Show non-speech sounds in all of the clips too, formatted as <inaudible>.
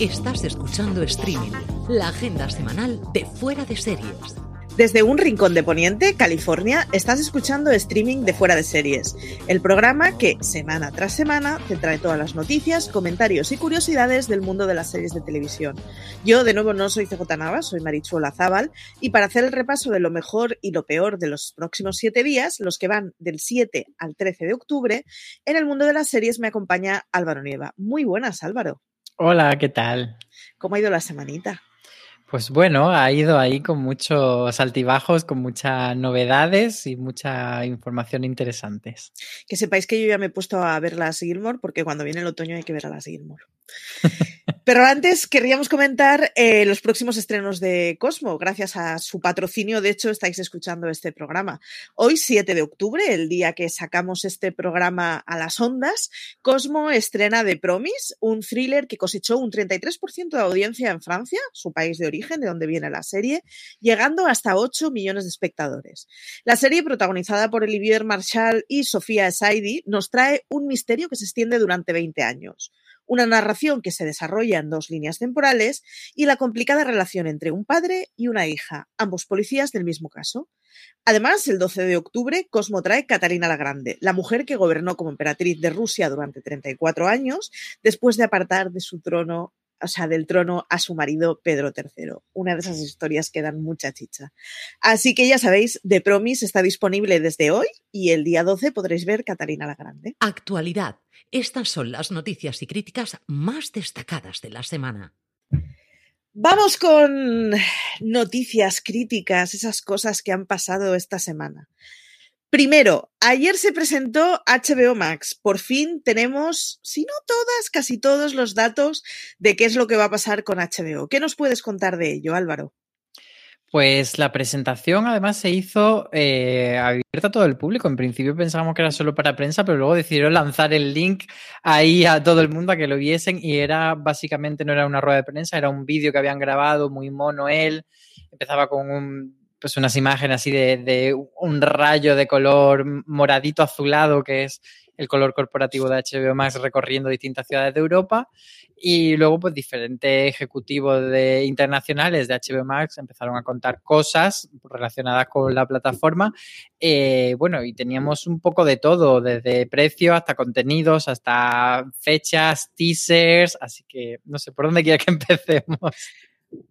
Estás escuchando Streaming, la agenda semanal de Fuera de Series. Desde un rincón de Poniente, California, estás escuchando streaming de Fuera de Series, el programa que, semana tras semana, te trae todas las noticias, comentarios y curiosidades del mundo de las series de televisión. Yo, de nuevo, no soy CJ Navas, soy Marichuela Zaval, y para hacer el repaso de lo mejor y lo peor de los próximos siete días, los que van del 7 al 13 de octubre, en el mundo de las series me acompaña Álvaro Nieva. Muy buenas, Álvaro. Hola, ¿qué tal? ¿Cómo ha ido la semanita? Pues bueno, ha ido ahí con muchos altibajos, con muchas novedades y mucha información interesantes. Que sepáis que yo ya me he puesto a ver las Gilmore porque cuando viene el otoño hay que ver a las Gilmore. Pero antes querríamos comentar eh, los próximos estrenos de Cosmo. Gracias a su patrocinio, de hecho, estáis escuchando este programa. Hoy, 7 de octubre, el día que sacamos este programa a las ondas, Cosmo estrena The Promise, un thriller que cosechó un 33% de audiencia en Francia, su país de origen, de donde viene la serie, llegando hasta 8 millones de espectadores. La serie, protagonizada por Olivier Marshall y Sofía Saidi, nos trae un misterio que se extiende durante 20 años una narración que se desarrolla en dos líneas temporales y la complicada relación entre un padre y una hija, ambos policías del mismo caso. Además, el 12 de octubre, Cosmo trae Catalina la Grande, la mujer que gobernó como emperatriz de Rusia durante 34 años, después de apartar de su trono o sea, del trono a su marido Pedro III. Una de esas historias que dan mucha chicha. Así que ya sabéis, The Promise está disponible desde hoy y el día 12 podréis ver Catalina la Grande. Actualidad. Estas son las noticias y críticas más destacadas de la semana. Vamos con noticias críticas, esas cosas que han pasado esta semana. Primero, ayer se presentó HBO Max. Por fin tenemos, si no todas, casi todos los datos de qué es lo que va a pasar con HBO. ¿Qué nos puedes contar de ello, Álvaro? Pues la presentación además se hizo eh, abierta a todo el público. En principio pensábamos que era solo para prensa, pero luego decidieron lanzar el link ahí a todo el mundo a que lo viesen y era básicamente no era una rueda de prensa, era un vídeo que habían grabado muy mono él. Empezaba con un pues unas imágenes así de, un rayo de color moradito azulado, que es el color corporativo de HBO Max recorriendo distintas ciudades de Europa. Y luego, pues, diferentes ejecutivos de, internacionales de HBO Max empezaron a contar cosas relacionadas con la plataforma. Eh, bueno, y teníamos un poco de todo, desde precios hasta contenidos, hasta fechas, teasers. Así que no sé por dónde quiera que <laughs> empecemos.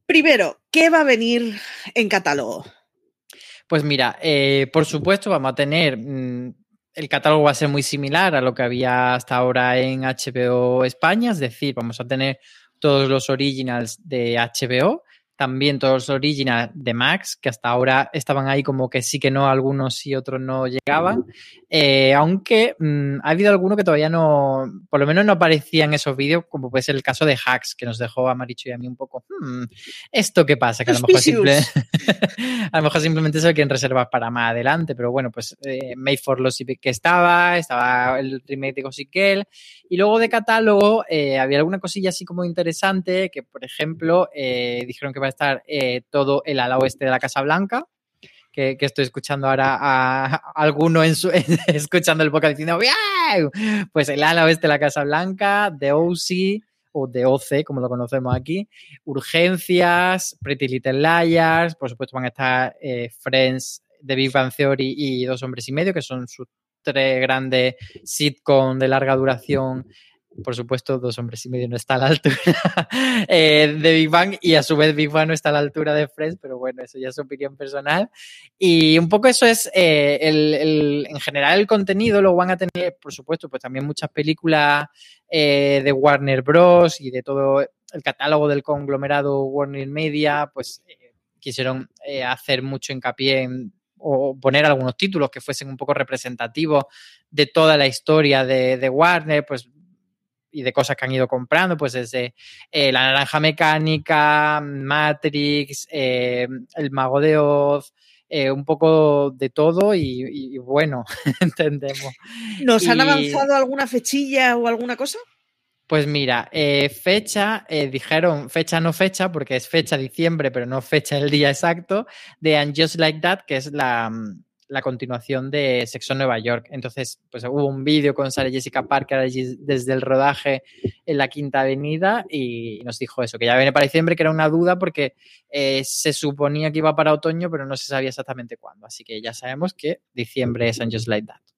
Primero, ¿qué va a venir en catálogo? Pues mira, eh, por supuesto vamos a tener, mm, el catálogo va a ser muy similar a lo que había hasta ahora en HBO España, es decir, vamos a tener todos los originals de HBO, también todos los originals de Max, que hasta ahora estaban ahí como que sí que no, algunos sí, otros no llegaban. Eh, aunque mm, ha habido alguno que todavía no, por lo menos no aparecía en esos vídeos, como puede ser el caso de Hacks, que nos dejó a Maricho y a mí un poco, hmm, ¿esto qué pasa? Que a lo mejor, <laughs> a lo mejor simplemente se lo quieren reservar para más adelante, pero bueno, pues eh, Made for Los que estaba, estaba el remake de Gossip y luego de catálogo eh, había alguna cosilla así como interesante, que por ejemplo eh, dijeron que va a estar todo el ala oeste de la Casa Blanca, que, estoy escuchando ahora a, alguno en su, <laughs> escuchando el podcast diciendo Pues el ala oeste de la Casa Blanca, The OC o The OC, como lo conocemos aquí, Urgencias, Pretty Little Liars, por supuesto van a estar eh, Friends, The Big Bang Theory y Dos Hombres y Medio, que son sus tres grandes sitcom de larga duración por supuesto, dos hombres y medio no está a la altura <laughs> eh, de Big Bang y a su vez Big Bang no está a la altura de Friends, pero bueno, eso ya es opinión personal. Y un poco eso es, eh, el, en general, el contenido lo van a tener, por supuesto, pues también muchas películas eh, de Warner Bros. y de todo el catálogo del conglomerado Warner Media, pues quisieron hacer mucho hincapié en o poner algunos títulos que fuesen un poco representativos de toda la historia de, de Warner, pues y de cosas que han ido comprando, pues desde eh, La Naranja Mecánica, Matrix, eh, El Mago de Oz, eh, un poco de todo y, bueno, <laughs> entendemos. ¿Nos han avanzado alguna fechilla o alguna cosa? Pues mira, fecha, dijeron fecha no fecha, porque es fecha diciembre, pero no fecha el día exacto, de And Just Like That, que es la, la continuación de Sexo en Nueva York. Entonces, pues hubo un vídeo con Sarah Jessica Parker desde el rodaje en la Quinta Avenida y nos dijo eso, que ya viene para diciembre, que era una duda porque eh, se suponía que iba para otoño, pero no se sabía exactamente cuándo. Así que ya sabemos que diciembre es And Just Like That.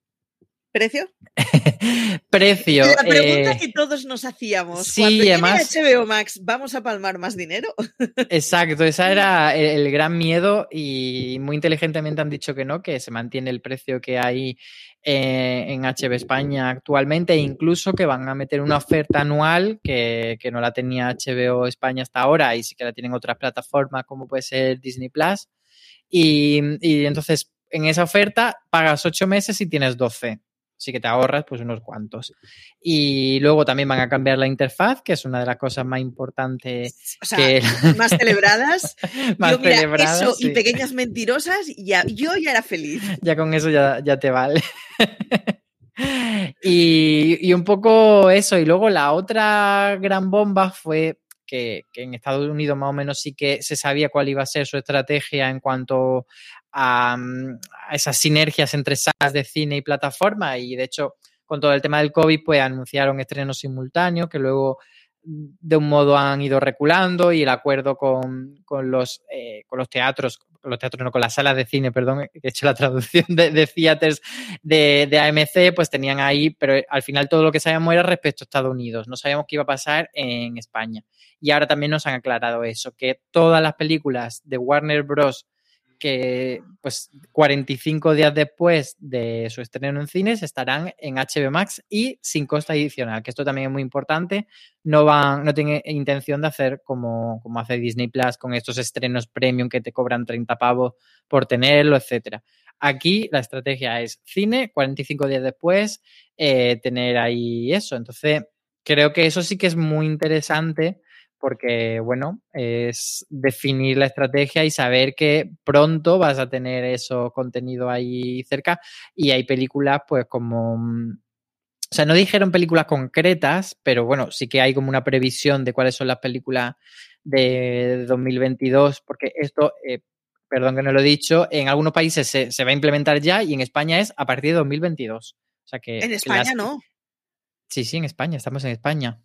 ¿Precio? <laughs> Precio. La pregunta eh, que todos nos hacíamos. sí, cuando además- HBO Max, ¿vamos a palmar más dinero? <laughs> Exacto, ese era el, el gran miedo y muy inteligentemente han dicho que no, que se mantiene el precio que hay eh, en HB España actualmente e incluso que van a meter una oferta anual que, que no la tenía HBO España hasta ahora y sí que la tienen otras plataformas como puede ser Disney Plus. Y, y entonces en esa oferta pagas 8 meses y tienes 12. Así que te ahorras pues unos cuantos. Y luego también van a cambiar la interfaz, que es una de las cosas más importantes O sea, que <laughs> más celebradas. <laughs> más yo, mira, celebradas, eso sí. y pequeñas mentirosas, ya, yo ya era feliz. <laughs> Ya con eso ya, ya te vale. y, y un poco eso. Y luego la otra gran bomba fue que, que en Estados Unidos más o menos sí que se sabía cuál iba a ser su estrategia en cuanto mm, a esas sinergias entre salas de cine y plataforma. Y de hecho, con todo el tema del COVID, pues anunciaron estrenos simultáneos que luego mm, de un modo han ido reculando y el acuerdo con, con los, eh, con los teatros, con los teatros no, con las salas de cine, perdón, <laughs> he hecho la traducción de, de theaters de, de AMC, pues tenían ahí, pero al final todo lo que sabíamos era respecto a Estados Unidos, no sabíamos qué iba a pasar en España. Y ahora también nos han aclarado eso, que todas las películas de Warner Bros que pues 45 días después de su estreno en cines estarán en HBO Max y sin coste adicional, que esto también es muy importante. No van, no tienen intención de hacer como, como hace Disney Plus con estos estrenos premium que te cobran 30 pavos por tenerlo, etcétera. Aquí la estrategia es cine, 45 días después, eh, tener ahí eso. Entonces, creo que eso sí que es muy interesante porque, bueno, es definir la estrategia y saber que pronto vas a tener eso contenido ahí cerca y hay películas pues como... mm, O sea, no dijeron películas concretas, pero bueno, sí que hay como una previsión de cuáles son las películas de 2022, porque esto, eh, perdón que no lo he dicho, en algunos países se, se va a implementar ya y en España es a partir de 2022. O sea que En España las- no, Sí, sí, en España, estamos en España.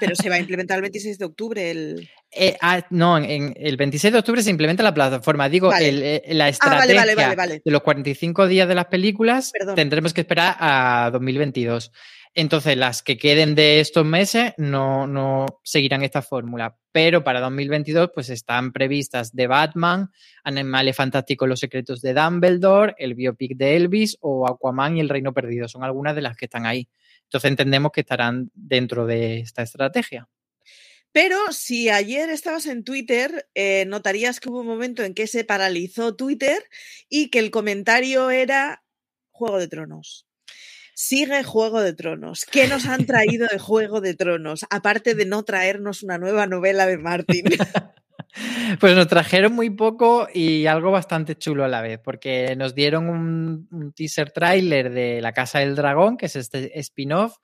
pero se va a <laughs> implementar el 26 de octubre. El... Eh, ah, no, en, el 26 de octubre se implementa la plataforma. Digo, Vale. el, eh, la Ah, estrategia vale, vale, vale, vale. de los 45 días de las películas Perdón. tendremos que esperar a 2022. Entonces, las que queden de estos meses no, no seguirán esta fórmula. Pero para 2022, pues están previstas The Batman, Animales Fantásticos, Los Secretos de Dumbledore, el biopic de Elvis o Aquaman y El Reino Perdido. Son algunas de las que están ahí. Entonces entendemos que estarán dentro de esta estrategia. Pero si ayer estabas en Twitter, eh, notarías que hubo un momento en que se paralizó Twitter y que el comentario era Juego de Tronos. Sigue Juego de Tronos. ¿Qué nos han traído de <laughs> Juego de Tronos? Aparte de no traernos una nueva novela de Martin. <laughs> <laughs> Pues nos trajeron muy poco y algo bastante chulo a la vez, porque nos dieron un, teaser trailer de La Casa del Dragón, que es este spin-off,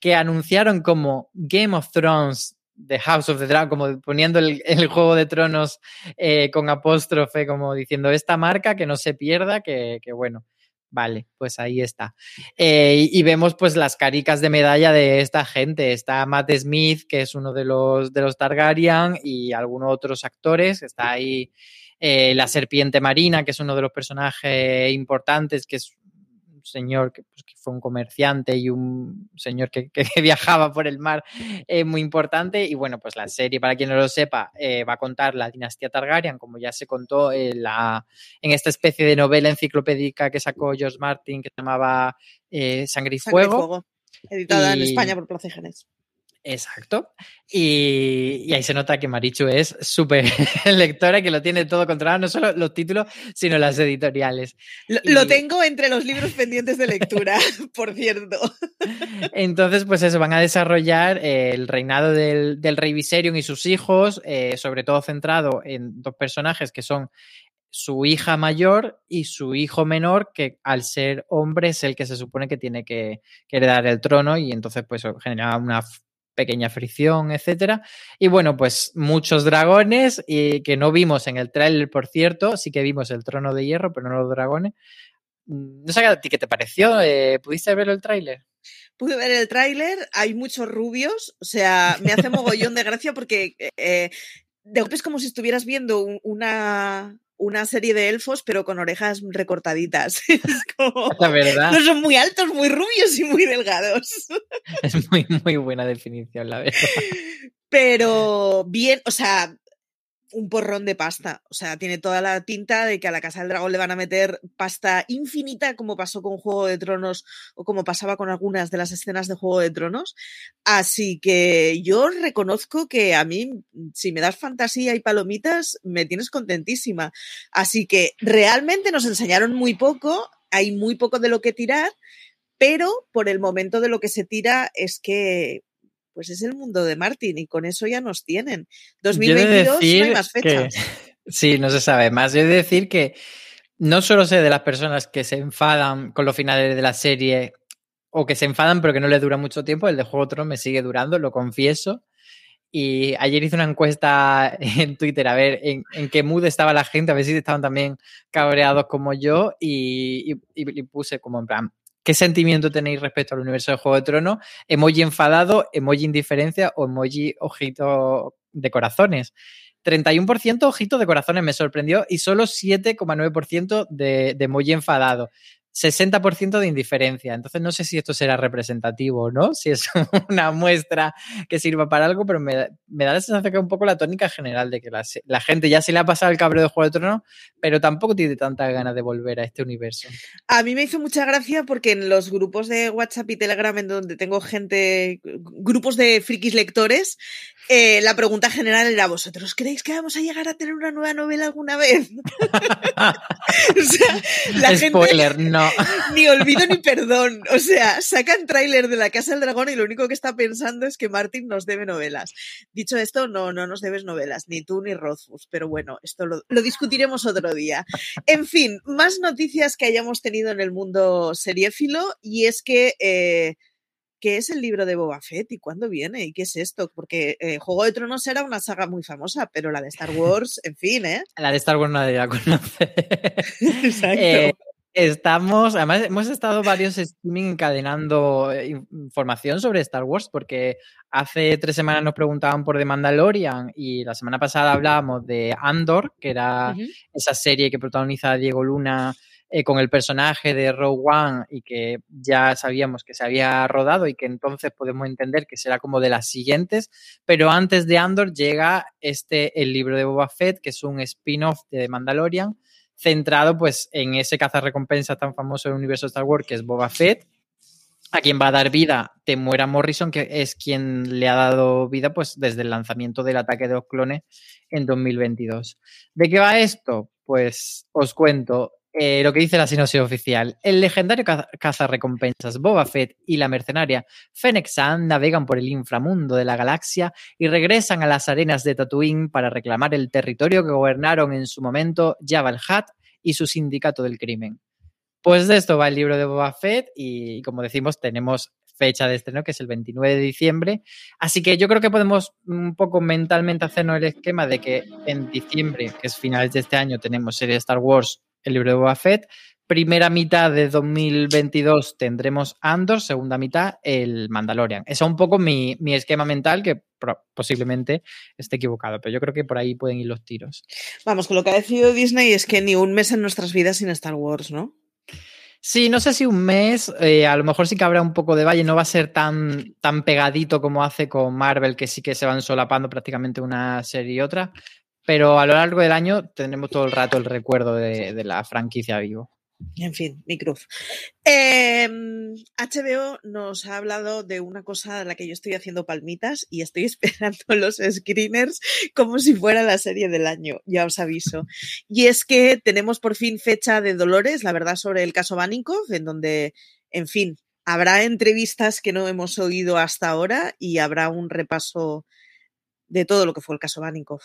que anunciaron como Game of Thrones, The House of the Dragon, como poniendo el, Juego de Tronos eh, con apóstrofe, como diciendo esta marca que no se pierda, que bueno. Vale, pues ahí está. Eh, y, vemos pues las caricas de medalla de esta gente. Está Matt Smith, que es uno de los, de los Targaryen, y algunos otros actores. Está ahí eh, la serpiente marina, que es uno de los personajes importantes, que es señor que, pues, que fue un comerciante y un señor que, que <laughs> viajaba por el mar eh, muy importante. Y bueno, pues la serie, para quien no lo sepa, eh, va a contar la dinastía Targaryen, como ya se contó en, la, en esta especie de novela enciclopédica que sacó George Martin, que se llamaba eh, Sangre y Sangre y Fuego. Editada en España por Plaza Genes. Exacto. Y, y ahí se nota que Marichu es súper <laughs> lectora y que lo tiene todo controlado, no solo los títulos, sino las editoriales. Lo, Y- lo tengo entre los libros pendientes de lectura, <laughs> por cierto. Entonces, pues eso, van a desarrollar eh, el reinado del, del rey Viserion y sus hijos, eh, sobre todo centrado en dos personajes que son su hija mayor y su hijo menor, que al ser hombre es el que se supone que tiene que, que heredar el trono y entonces pues genera una pequeña fricción, etcétera. Y bueno, pues muchos dragones y que no vimos en el tráiler, por cierto, sí que vimos el trono de hierro, pero no los dragones. no sé a ti qué te pareció. Eh, ¿Pudiste ver el tráiler? Pude ver el tráiler, hay muchos rubios, o sea, me hace mogollón de gracia porque eh, de golpe es como si estuvieras viendo una, una serie de elfos, pero con orejas recortaditas. <laughs> Es <laughs> como, La verdad. No son muy altos, muy rubios y muy delgados. Es muy, muy buena definición, la verdad. <laughs> Pero bien, o sea, un porrón de pasta. O sea, tiene toda la tinta de que a la Casa del Dragón le van a meter pasta infinita, como pasó con Juego de Tronos o como pasaba con algunas de las escenas de Juego de Tronos. Así que yo reconozco que a mí, si me das fantasía y palomitas, me tienes contentísima. Así que realmente nos enseñaron muy poco, hay muy poco de lo que tirar. Pero por el momento de lo que se tira es que pues es el mundo de Martin y con eso ya nos tienen. 2022 no hay más fechas. Que, <laughs> sí, no se sabe más. Yo he de decir que no solo sé de las personas que se enfadan con los finales de la serie o que se enfadan pero que no les dura mucho tiempo, el de Juego de Tronos me sigue durando, lo confieso. Y ayer hice una encuesta <laughs> en Twitter a ver en, en, qué mood estaba la gente, a ver si estaban también cabreados como yo y, y, y puse como en plan, ¿Qué sentimiento tenéis respecto al universo de Juego de Tronos? ¿Emoji enfadado, emoji indiferencia o emoji ojito de corazones? 31% ojito de corazones me sorprendió y solo 7,9% de, de emoji enfadado. 60% de indiferencia. Entonces no sé si esto será representativo o no, si es <laughs> una muestra que sirva para algo, pero me, me da la sensación que es un poco la tónica general de que la, la, gente ya se le ha pasado el cabreo de Juego de Tronos, pero tampoco tiene tanta ganas de volver a este universo. A mí me hizo mucha gracia porque en los grupos de WhatsApp y Telegram, en donde tengo gente, grupos de frikis lectores, eh, la pregunta general era, ¿vosotros creéis que vamos a llegar a tener una nueva novela alguna vez? <laughs> o sea, la Spoiler, gente, no. <laughs> Ni olvido ni perdón. O sea, sacan tráiler de La Casa del Dragón y lo único que está pensando es que Martin nos debe novelas. Dicho esto, no, no nos debes novelas, ni tú ni Rothfuss, pero bueno, esto lo, lo discutiremos otro día. En fin, más noticias que hayamos tenido en el mundo seriéfilo y es que... Eh, ¿qué es el libro de Boba Fett y cuándo viene? ¿Y qué es esto? Porque eh, Juego de Tronos era una saga muy famosa, pero la de Star Wars, en fin, ¿eh? <laughs> La de Star Wars nadie la conoce. <laughs> Exacto. Eh, estamos, además hemos estado varios streaming encadenando información sobre Star Wars porque hace tres semanas nos preguntaban por The Mandalorian y la semana pasada hablábamos de Andor, que era uh -huh. esa serie que protagoniza Diego Luna eh, con el personaje de Rogue One y que ya sabíamos que se había rodado y que entonces podemos entender que será como de las siguientes, pero antes de Andor llega este el libro de Boba Fett, que es un spin-off de The Mandalorian, centrado pues en ese cazarrecompensas tan famoso del universo de Star Wars que es Boba Fett, a quien va a dar vida Temuera Morrison, que es quien le ha dado vida pues desde el lanzamiento del ataque de los clones en 2022. ¿De qué va esto? Pues os cuento. Eh, lo que dice la sinopsis oficial. El legendario cazarrecompensas Boba Fett y la mercenaria Fennec Sand navegan por el inframundo de la galaxia y regresan a las arenas de Tatooine para reclamar el territorio que gobernaron en su momento Jabba el Hutt y su sindicato del crimen. Pues de esto va el libro de Boba Fett y, como decimos, tenemos fecha de estreno que es el 29 de diciembre. Así que yo creo que podemos un poco mentalmente hacernos el esquema de que en diciembre, que es finales de este año, tenemos serie Star Wars el libro de Boba Fett. Primera mitad de 2022 tendremos Andor, segunda mitad el Mandalorian. Ese es un poco mi, mi esquema mental que posiblemente esté equivocado, pero yo creo que por ahí pueden ir los tiros. Vamos, con lo que ha decidido Disney es que ni un mes en nuestras vidas sin Star Wars, ¿no? Sí, no sé si un mes, eh, a lo mejor sí que habrá un poco de valle, no va a ser tan, tan pegadito como hace con Marvel, que sí que se van solapando prácticamente una serie y otra, pero a lo largo del año tendremos todo el rato el recuerdo de, la franquicia vivo. En fin, mi cruz. Eh, HBO nos ha hablado de una cosa de la que yo estoy haciendo palmitas y estoy <laughs> esperando los screeners como si fuera la serie del año, ya os aviso. Y es que tenemos por fin fecha de Dolores, la verdad, sobre el caso Baninkoff, en donde, en fin, habrá entrevistas que no hemos oído hasta ahora y habrá un repaso de todo lo que fue el caso Baninkoff.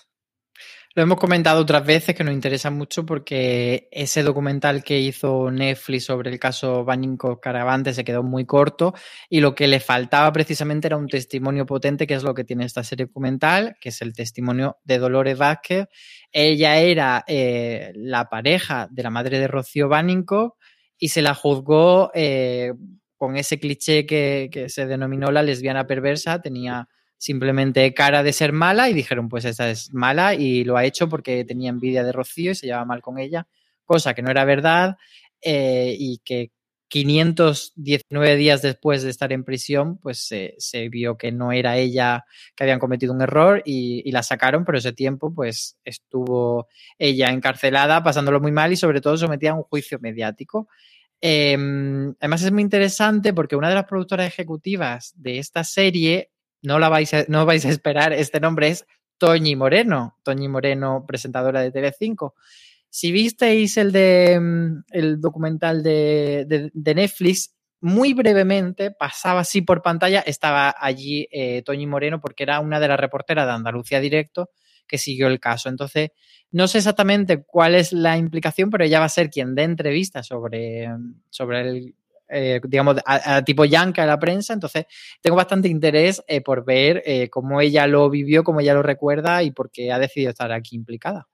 Lo hemos comentado otras veces que nos interesa mucho porque ese documental que hizo Netflix sobre el caso Baninko Caravante se quedó muy corto y lo que le faltaba precisamente era un testimonio potente, que es lo que tiene esta serie documental, que es el testimonio de Dolores Vázquez. Ella era eh, la pareja de la madre de Rocío Baninko y se la juzgó eh, con ese cliché que, que, se denominó la lesbiana perversa, tenía simplemente cara de ser mala y dijeron, pues esta es mala y lo ha hecho porque tenía envidia de Rocío y se llevaba mal con ella, cosa que no era verdad eh, y que 519 días después de estar en prisión, pues se, vio que no era ella que habían cometido un error y, la sacaron, pero ese tiempo pues estuvo ella encarcelada, pasándolo muy mal y sobre todo sometida a un juicio mediático. Eh, además es muy interesante porque una de las productoras ejecutivas de esta serie, no la vais a, no vais a esperar, este nombre es Toñi Moreno, Toñi Moreno, presentadora de TV5. Si visteis el de el documental de, de, Netflix, muy brevemente pasaba así por pantalla, estaba allí eh, Toñi Moreno porque era una de las reporteras de Andalucía Directo que siguió el caso. Entonces, no sé exactamente cuál es la implicación, pero ella va a ser quien dé entrevistas sobre, sobre el, eh, digamos, a, tipo yanca a la prensa. Entonces, tengo bastante interés eh, por ver eh, cómo ella lo vivió, cómo ella lo recuerda y por qué ha decidido estar aquí implicada.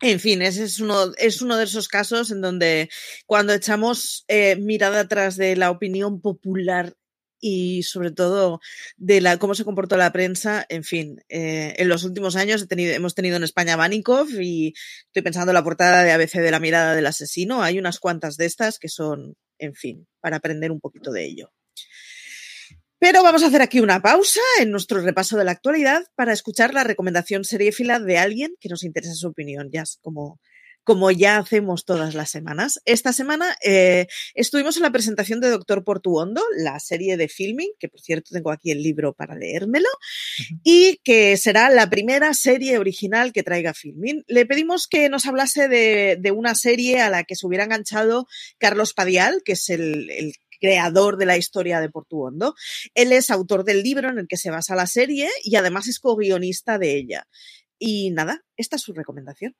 En fin, ese es uno, es uno de esos casos en donde cuando echamos eh, mirada atrás de la opinión popular y sobre todo de la, cómo se comportó la prensa, en fin, en los últimos años hemos tenido en España Banikov y estoy pensando en la portada de ABC de la mirada del asesino, hay unas cuantas de estas que son, en fin, para aprender un poquito de ello. Pero vamos a hacer aquí una pausa en nuestro repaso de la actualidad para escuchar la recomendación seriéfila de alguien que nos interesa su opinión, ya como, como ya hacemos todas las semanas. Esta semana eh, estuvimos en la presentación de Doctor Portuondo, la serie de filming, que por cierto tengo aquí el libro para leérmelo, uh -huh. y que será la primera serie original que traiga filming. Le pedimos que nos hablase de, de una serie a la que se hubiera enganchado Carlos Padial, que es el, el creador de la historia de Portuondo. Él es autor del libro en el que se basa la serie y además es co-guionista de ella. Y nada, esta es su recomendación.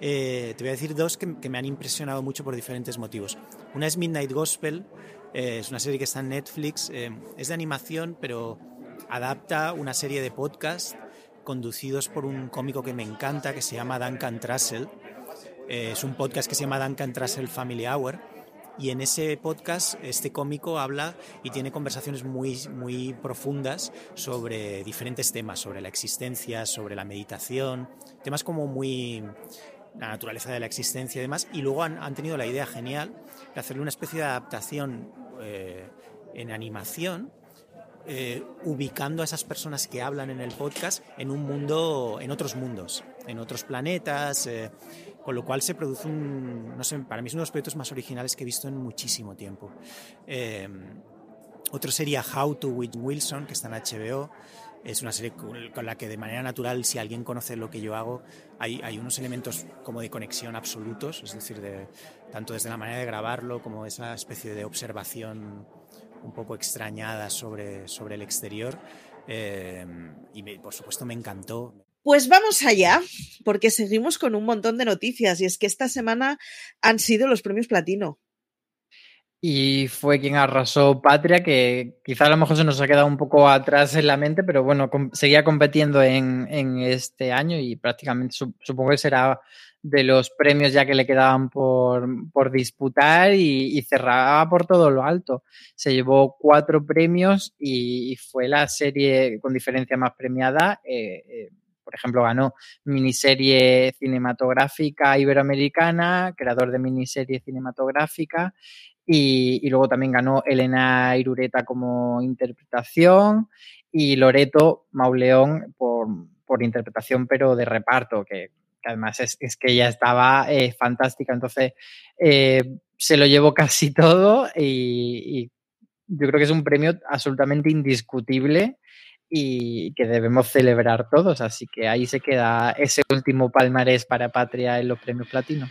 Eh, te voy a decir dos que, me han impresionado mucho por diferentes motivos. Una es Midnight Gospel, eh, es una serie que está en Netflix, eh, es de animación, pero adapta una serie de podcasts conducidos por un cómico que me encanta, que se llama Duncan Trussell. Es un podcast que se llama Duncan Trussell Family Hour y en ese podcast este cómico habla y tiene conversaciones muy, muy profundas sobre diferentes temas, sobre la existencia, sobre la meditación, temas como muy la naturaleza de la existencia y demás, y luego han, tenido la idea genial de hacerle una especie de adaptación eh, en animación, eh, ubicando a esas personas que hablan en el podcast en un mundo, en otros mundos, en otros planetas, eh, con lo cual se produce un, no sé, para mí es uno de los proyectos más originales que he visto en muchísimo tiempo. Otro sería How to with Wilson, que está en HBO. Es una serie con la que de manera natural, si alguien conoce lo que yo hago, hay, hay unos elementos como de conexión absolutos, es decir, de, tanto desde la manera de grabarlo como esa especie de observación un poco extrañada sobre, sobre el exterior. Eh, y me, por supuesto me encantó. Pues vamos allá, porque seguimos con un montón de noticias y es que esta semana han sido los premios platino. Y fue quien arrasó Patria, que quizá a lo mejor se nos ha quedado un poco atrás en la mente, pero bueno, com seguía compitiendo en, en, este año y prácticamente supongo que será de los premios ya que le quedaban por, por disputar y, cerraba por todo lo alto. Se llevó cuatro premios y, y fue la serie con diferencia más premiada. Eh, eh, por ejemplo, ganó miniserie cinematográfica iberoamericana, creador de miniserie cinematográfica, y, y, luego también ganó Elena Irureta como interpretación y Loreto Mauleón por, por interpretación, pero de reparto, que, además es, es, que ella estaba eh, fantástica. Entonces, eh, se lo llevó casi <laughs> todo y, y, yo creo que es un premio absolutamente indiscutible y que debemos celebrar todos. Así que ahí se queda ese último palmarés para Patria en los premios platino.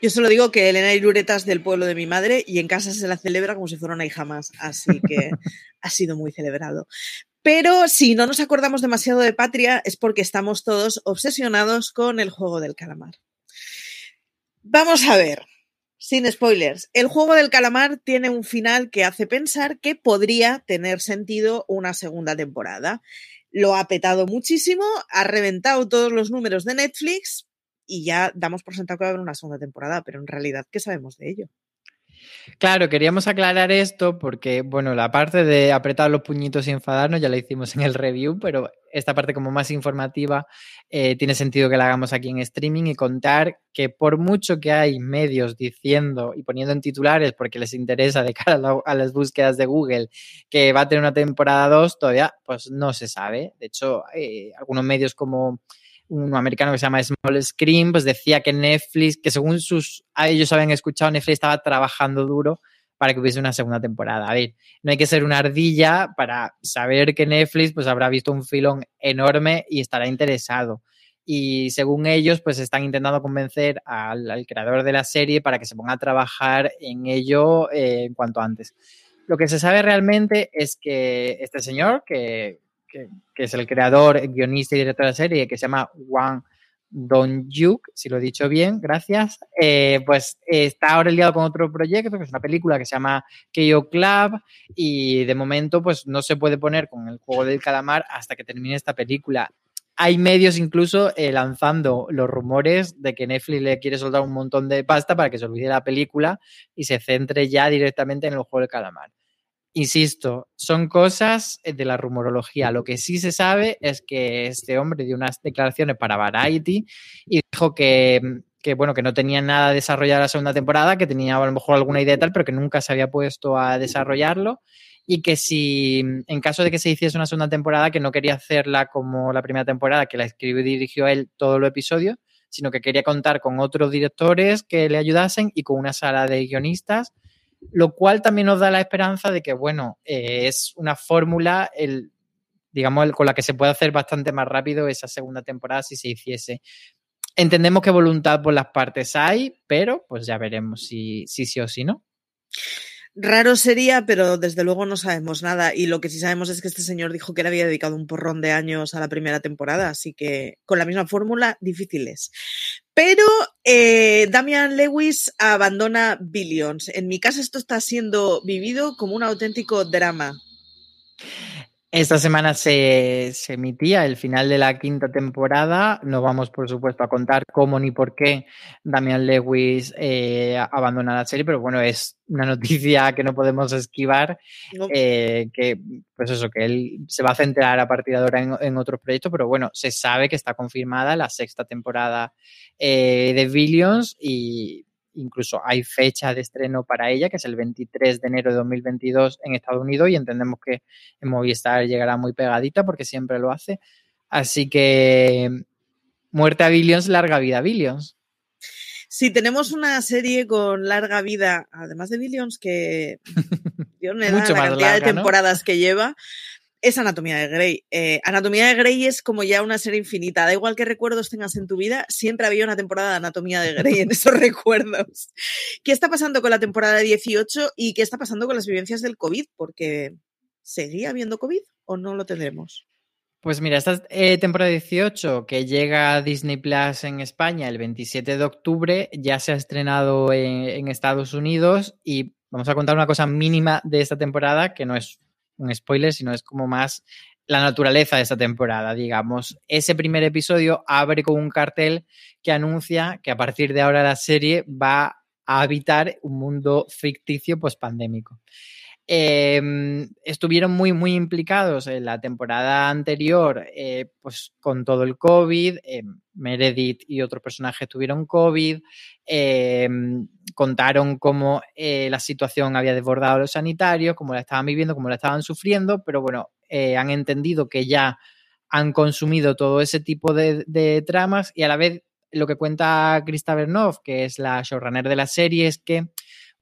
Yo solo digo que Elena Irureta es del pueblo de mi madre y en casa se la celebra como si fuera una hija más, así que ha sido muy celebrado. Pero si no nos acordamos demasiado de Patria es porque estamos todos obsesionados con el juego del calamar. Vamos a ver, sin spoilers, el juego del calamar tiene un final que hace pensar que podría tener sentido una segunda temporada. Lo ha petado muchísimo, ha reventado todos los números de Netflix, y ya damos por sentado que va a haber una segunda temporada, pero en realidad, ¿qué sabemos de ello? Claro, queríamos aclarar esto porque, bueno, la parte de apretar los puñitos y enfadarnos ya la hicimos en el review, pero esta parte como más informativa eh, tiene sentido que la hagamos aquí en streaming y contar que por mucho que hay medios diciendo y poniendo en titulares porque les interesa de cara a, las búsquedas de Google que va a tener una temporada 2, todavía pues no se sabe. De hecho, eh, algunos medios como un americano que se llama Small Screen, pues decía que Netflix, que según sus, a ellos habían escuchado, Netflix estaba trabajando duro para que hubiese una segunda temporada. A ver, no hay que ser una ardilla para saber que Netflix pues habrá visto un filón enorme y estará interesado. Y según ellos, pues están intentando convencer al, creador de la serie para que se ponga a trabajar en ello eh, cuanto antes. Lo que se sabe realmente es que este señor, que que, es el creador, guionista y director de la serie, que se llama Wang Dong-yuk, si lo he dicho bien, gracias, eh, pues está ahora liado con otro proyecto, que es una película que se llama KO Club, y de momento pues no se puede poner con el juego del calamar hasta que termine esta película. Hay medios incluso eh, lanzando los rumores de que Netflix le quiere soltar un montón de pasta para que se olvide la película y se centre ya directamente en el juego del calamar. Insisto, son cosas eh, de la rumorología. Lo que sí se sabe es que este hombre dio unas declaraciones para Variety y dijo que, bueno, que no tenía nada desarrollado la segunda temporada, que tenía a lo mejor alguna idea tal, pero que nunca se había puesto a desarrollarlo y que si en caso de que se hiciese una segunda temporada, que no quería hacerla como la primera temporada, que la escribió y dirigió él todo el episodio, sino que quería contar con otros directores que le ayudasen y con una sala de guionistas lo cual también nos da la esperanza de que, bueno, eh, es una fórmula, el, digamos, con la que se puede hacer bastante más rápido esa segunda temporada si se hiciese. Entendemos que voluntad por las partes hay, pero pues ya veremos si, si sí o si no. Raro sería, pero desde luego no sabemos nada. Y lo que sí sabemos es que este señor dijo que le había dedicado un porrón de años a la primera temporada, así que con la misma fórmula, difíciles. Pero eh, Damian Lewis abandona Billions. En mi casa esto está siendo vivido como un auténtico drama. Esta semana se, emitía el final de la quinta temporada. No vamos, por supuesto, a contar cómo ni por qué Damian Lewis eh, abandona la serie, pero bueno, es una noticia que no podemos esquivar. Eh, que, pues eso, que él se va a centrar a partir de ahora en, otros proyectos, pero bueno, se sabe que está confirmada la sexta temporada eh, de Billions y incluso hay fecha de estreno para ella, que es el 23 de enero de 2022 en Estados Unidos y entendemos que en Movistar llegará muy pegadita porque siempre lo hace. Así que muerte a Billions, larga vida a Billions. Si tenemos una serie con larga vida, además de Billions, que <laughs> yo me da la cantidad de temporadas que lleva, es Anatomía de Grey. Eh, Anatomía de Grey es como ya una serie infinita. Da igual qué recuerdos tengas en tu vida, siempre había una temporada de Anatomía de Grey en <laughs> esos recuerdos. ¿Qué está pasando con la temporada 18 y qué está pasando con las vivencias del COVID? Porque ¿seguía habiendo COVID o no lo tendremos? Pues mira, esta eh, temporada 18 que llega a Disney Plus en España el 27 de octubre ya se ha estrenado en Estados Unidos y vamos a contar una cosa mínima de esta temporada que no es un spoiler, sino es como más la naturaleza de esta temporada, digamos. Ese primer episodio abre con un cartel que anuncia que a partir de ahora la serie va a habitar un mundo ficticio post-pandémico. Em, estuvieron muy, muy implicados en la temporada anterior, eh, pues con todo el COVID. Em, Meredith y otros personajes tuvieron COVID. Em, contaron cómo eh, la situación había desbordado los sanitarios, cómo la estaban viviendo, cómo la estaban sufriendo, pero bueno, eh, han entendido que ya han consumido todo ese tipo de, de tramas y a la vez lo que cuenta Krista Bernov, que es la showrunner de la serie, es que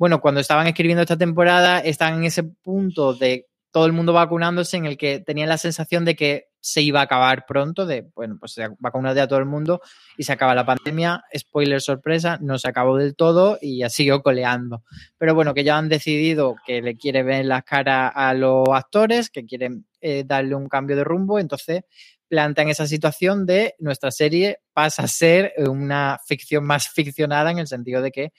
bueno, cuando estaban escribiendo esta temporada, están en ese punto de todo el mundo vacunándose en el que tenían la sensación de que se iba a acabar pronto, de, bueno, pues se vacunado ya todo el mundo y se acaba la pandemia. Spoiler sorpresa, no se acabó del todo y ya siguió coleando. Pero bueno, que ya han decidido que le quiere ver las caras a los actores, que quieren eh, darle un cambio de rumbo, entonces plantean esa situación de nuestra serie pasa a ser una ficción más ficcionada en el sentido de que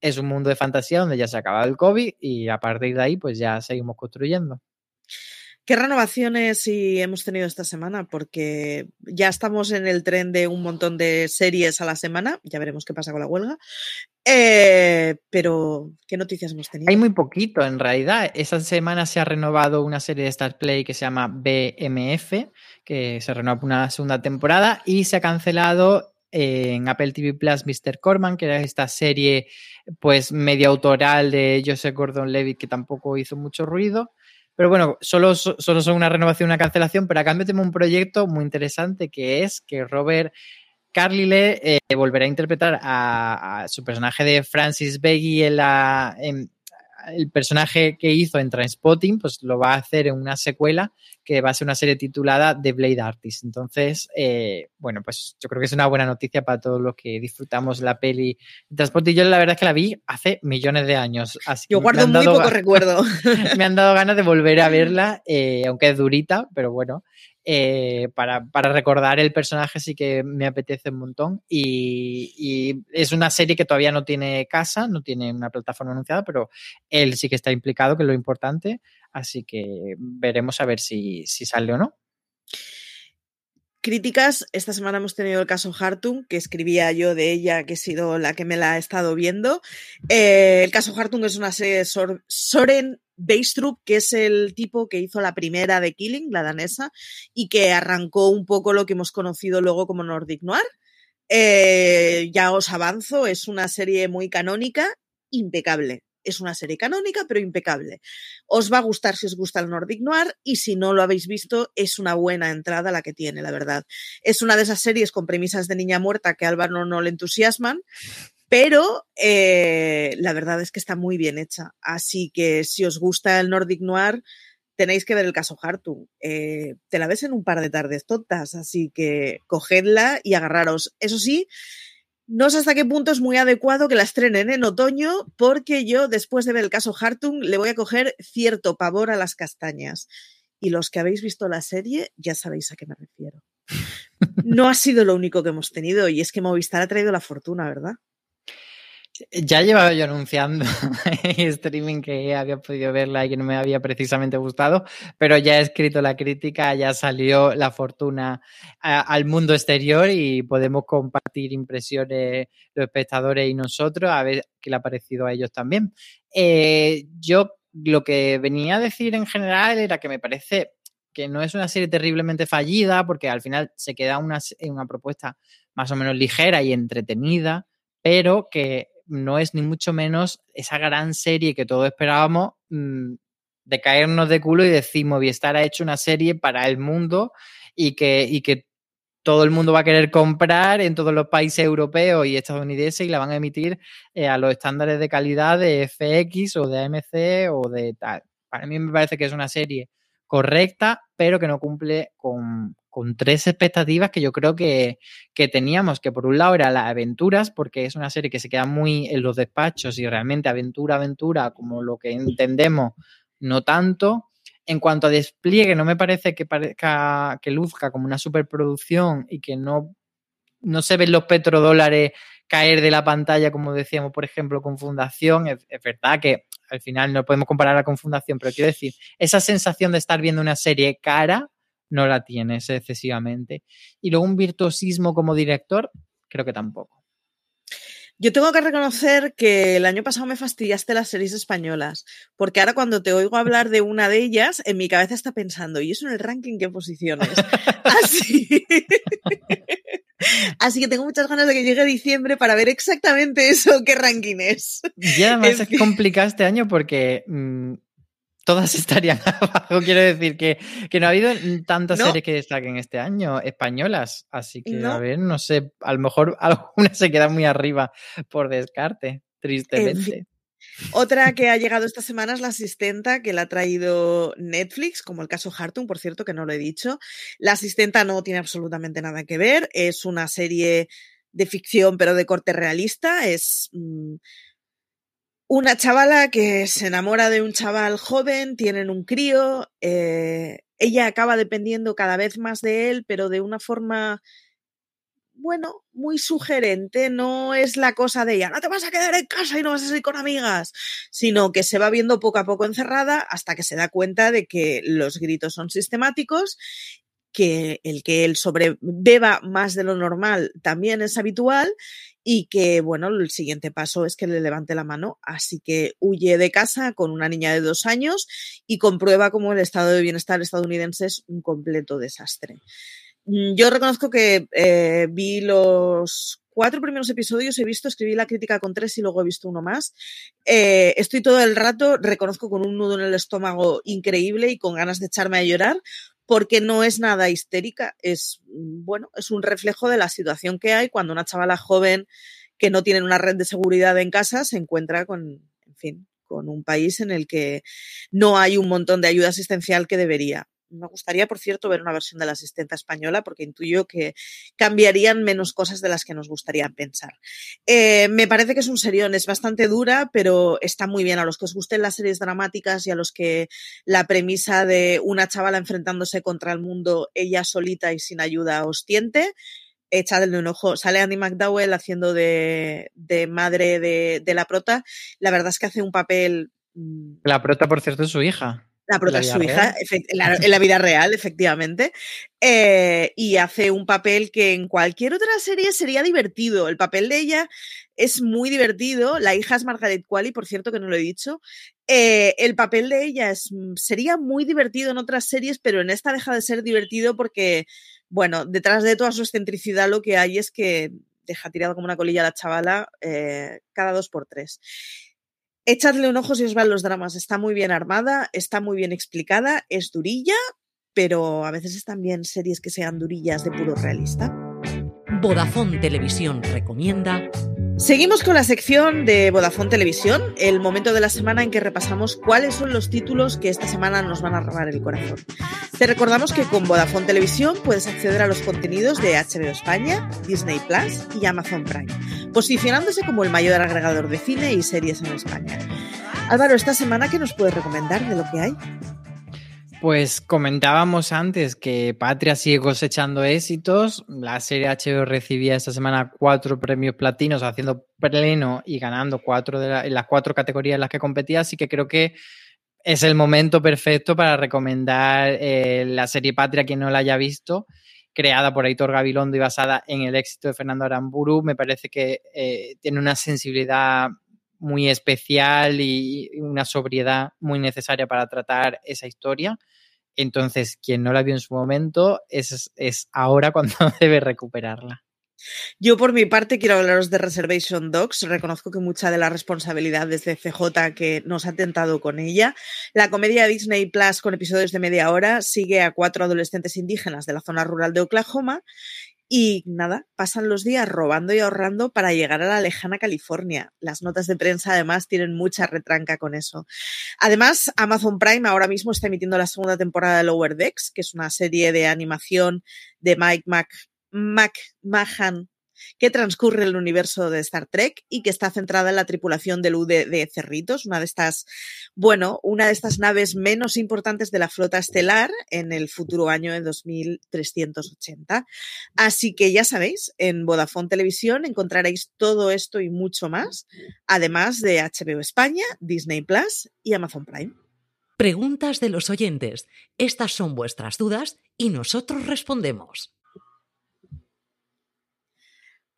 es un mundo de fantasía donde ya se ha acabado el COVID y a partir de ahí pues ya seguimos construyendo. ¿Qué renovaciones sí hemos tenido esta semana? Porque ya estamos en el tren de un montón de series a la semana. Ya veremos qué pasa con la huelga. Eh, pero, ¿qué noticias hemos tenido? Hay muy poquito, en realidad. Esta semana se ha renovado una serie de Star Play que se llama BMF, que se renueva una segunda temporada, y se ha cancelado en Apple TV Plus Mr. Corman, que era esta serie pues media autoral de Joseph Gordon-Levitt que tampoco hizo mucho ruido. Pero bueno, solo, solo son una renovación una cancelación, pero a cambio tengo un proyecto muy interesante que es que Robert Carlyle eh, volverá a interpretar a, a, su personaje de Francis Beggy en la, en, el personaje que hizo en Transpotting, pues lo va a hacer en una secuela que va a ser una serie titulada The Blade Artist. Entonces, eh, bueno, pues yo creo que es una buena noticia para todos los que disfrutamos la peli Transpotting. Yo la verdad es que la vi hace millones de años. Así yo guardo muy poco recuerdo. <laughs> me han dado ganas de volver a <laughs> verla, eh, aunque es durita, pero bueno. Eh, para, para, recordar el personaje sí que me apetece un montón y, es una serie que todavía no tiene casa, no tiene una plataforma anunciada, pero él sí que está implicado, que es lo importante, así que veremos a ver si, si sale o no. Críticas, esta semana hemos tenido el caso Hartung, que escribía yo de ella, que he sido la que me la he estado viendo. Eh, el caso Hartung es una serie de Sor Soren Beistup, que es el tipo que hizo la primera de Killing, la danesa, y que arrancó un poco lo que hemos conocido luego como Nordic Noir. Eh, ya os avanzo, es una serie muy canónica, impecable. Es una serie canónica, pero impecable. Os va a gustar si os gusta el Nordic Noir y si no lo habéis visto, es una buena entrada la que tiene, la verdad. Es una de esas series con premisas de niña muerta que a Álvaro no le entusiasman, pero eh, la verdad es que está muy bien hecha. Así que si os gusta el Nordic Noir, tenéis que ver el caso Hartung. Eh, te la ves en un par de tardes tontas, así que cogedla y agarraros. Eso sí, no sé hasta qué punto es muy adecuado que la estrenen en otoño, porque yo, después de ver el caso Hartung, le voy a coger cierto pavor a las castañas. Y los que habéis visto la serie ya sabéis a qué me refiero. <laughs> No ha sido lo único que hemos tenido, y es que Movistar ha traído la fortuna, ¿verdad? Ya llevaba yo anunciando <laughs> streaming que había podido verla y que no me había precisamente gustado, pero ya he escrito la crítica, ya salió la fortuna al mundo exterior y podemos compartir impresiones los espectadores y nosotros a ver qué le ha parecido a ellos también. Eh, yo lo que venía a decir en general era que me parece que no es una serie terriblemente fallida porque al final se queda una, una propuesta más o menos ligera y entretenida, pero que no es ni mucho menos esa gran serie que todos esperábamos mmm, de caernos de culo y decir Movistar ha hecho una serie para el mundo y que, y que todo el mundo va a querer comprar en todos los países europeos y estadounidenses y la van a emitir eh, a los estándares de calidad de FX o de AMC o de tal. Para mí me parece que es una serie correcta, pero que no cumple con, con tres expectativas que yo creo que, que, teníamos, que por un lado era las aventuras, porque es una serie que se queda muy en los despachos y realmente aventura, aventura, como lo que entendemos, no tanto. En cuanto a despliegue, no me parece que parezca que luzca como una superproducción y que no, no se ven los petrodólares caer de la pantalla, como decíamos, por ejemplo, con Fundación. Es, verdad que al final no podemos compararla con Fundación, pero quiero decir, esa sensación de estar viendo una serie cara no la tienes excesivamente. Y luego un virtuosismo como director, creo que tampoco. Yo tengo que reconocer que el año pasado me fastidiaste las series españolas, porque ahora cuando te oigo hablar de una de ellas, en mi cabeza está pensando, ¿y eso en el ranking qué posiciones? <laughs> Así. <laughs> Así que tengo muchas ganas de que llegue diciembre para ver exactamente eso, qué ranking es. Y además es, es complicado este año porque mmm, todas <laughs> estarían abajo. Quiero decir que, que no ha habido tantas no. series que destaquen este año españolas. Así que, no. a ver, no sé, a lo mejor <laughs> alguna se queda muy arriba por descarte, tristemente. En fin. Otra que ha llegado esta semana es la asistenta que la ha traído Netflix, como el caso Hartung, por cierto, que no lo he dicho. La asistenta no tiene absolutamente nada que ver, es una serie de ficción, pero de corte realista. Es mmm, una chavala que se enamora de un chaval joven, tienen un crío, eh, ella acaba dependiendo cada vez más de él, pero de una forma bueno, muy sugerente, no es la cosa de ya no te vas a quedar en casa y no vas a salir con amigas, sino que se va viendo poco a poco encerrada hasta que se da cuenta de que los gritos son sistemáticos que el que él sobrebeba más de lo normal también es habitual y que, bueno, el siguiente paso es que le levante la mano. Así que huye de casa con una niña de dos años y comprueba cómo el estado de bienestar estadounidense es un completo desastre. Mm, yo reconozco que eh, vi los cuatro primeros episodios, he visto, escribí la crítica con tres y luego he visto uno más. Eh, estoy todo el rato, reconozco con un nudo en el estómago increíble y con ganas de echarme a llorar, porque no es nada histérica, es, mm, bueno, es un reflejo de la situación que hay cuando una chavala joven que no tiene una red de seguridad en casa se encuentra con, en fin, con un país en el que no hay un montón de ayuda asistencial que debería. Me gustaría, por cierto, ver una versión de la asistenta española porque intuyo que cambiarían menos cosas de las que nos gustaría pensar. Eh, me parece que es un serión, es bastante dura, pero está muy bien. A los que os gusten las series dramáticas y a los que la premisa de una chavala enfrentándose contra el mundo, ella solita y sin ayuda, os tiente, echadle un ojo. Sale Andy McDowell haciendo de, de madre de, de la prota. La verdad es que hace un papel... Mm, la prota, por cierto, es su hija. La prota es su hija, en la vida real, efectivamente. Eh, y hace un papel que en cualquier otra serie sería divertido. El papel de ella es muy divertido. La hija es Margaret Qualley, por cierto, que no lo he dicho. Eh, el papel de ella es, mm, sería muy divertido en otras series, pero en esta deja de ser divertido porque, bueno, detrás de toda su excentricidad lo que hay es que deja tirado como una colilla a la chavala eh, cada dos por tres. Echadle un ojo si os van los dramas. Está muy bien armada, está muy bien explicada, es durilla, pero a veces están bien series que sean durillas de puro realista. Vodafone Televisión recomienda Seguimos con la sección de Vodafone Televisión, el momento de la semana en que repasamos cuáles son los títulos que esta semana nos van a robar el corazón. Te recordamos que con Vodafone Televisión puedes acceder a los contenidos de HBO España, Disney Plus y Amazon Prime, posicionándose como el mayor agregador de cine y series en España. Álvaro, esta semana, ¿qué nos puedes recomendar de lo que hay? Pues comentábamos antes que Patria sigue cosechando éxitos. La serie HBO recibía esta semana cuatro premios platinos haciendo pleno y ganando cuatro de en las cuatro categorías en las que competía, así que creo que es el momento perfecto para recomendar eh, la serie Patria quien no la haya visto, creada por Aitor Gabilondo y basada en el éxito de Fernando Aramburu. Me parece que eh, tiene una sensibilidad muy especial y una sobriedad muy necesaria para tratar esa historia. Entonces, quien no la vio en su momento, es, es ahora cuando <laughs> debe recuperarla. Yo por mi parte quiero hablaros de Reservation Dogs. Reconozco que mucha de la responsabilidad desde CJ que nos ha tentado con ella. La comedia Disney Plus con episodios de media hora sigue a cuatro adolescentes indígenas de la zona rural de Oklahoma y nada, pasan los días robando y ahorrando para llegar a la lejana California. Las notas de prensa además tienen mucha retranca con eso. Además, Amazon Prime ahora mismo está emitiendo la segunda temporada de Lower Decks, que es una serie de animación de Mike Mac, McMahon que transcurre el universo de Star Trek y que está centrada en la tripulación del UD de Cerritos, una de estas, bueno, una de estas naves menos importantes de la flota estelar en el futuro año de 2380. Así que ya sabéis, en Vodafone Televisión encontraréis todo esto y mucho más, además de HBO España, Disney Plus y Amazon Prime. Preguntas de los oyentes. Estas son vuestras dudas y nosotros respondemos.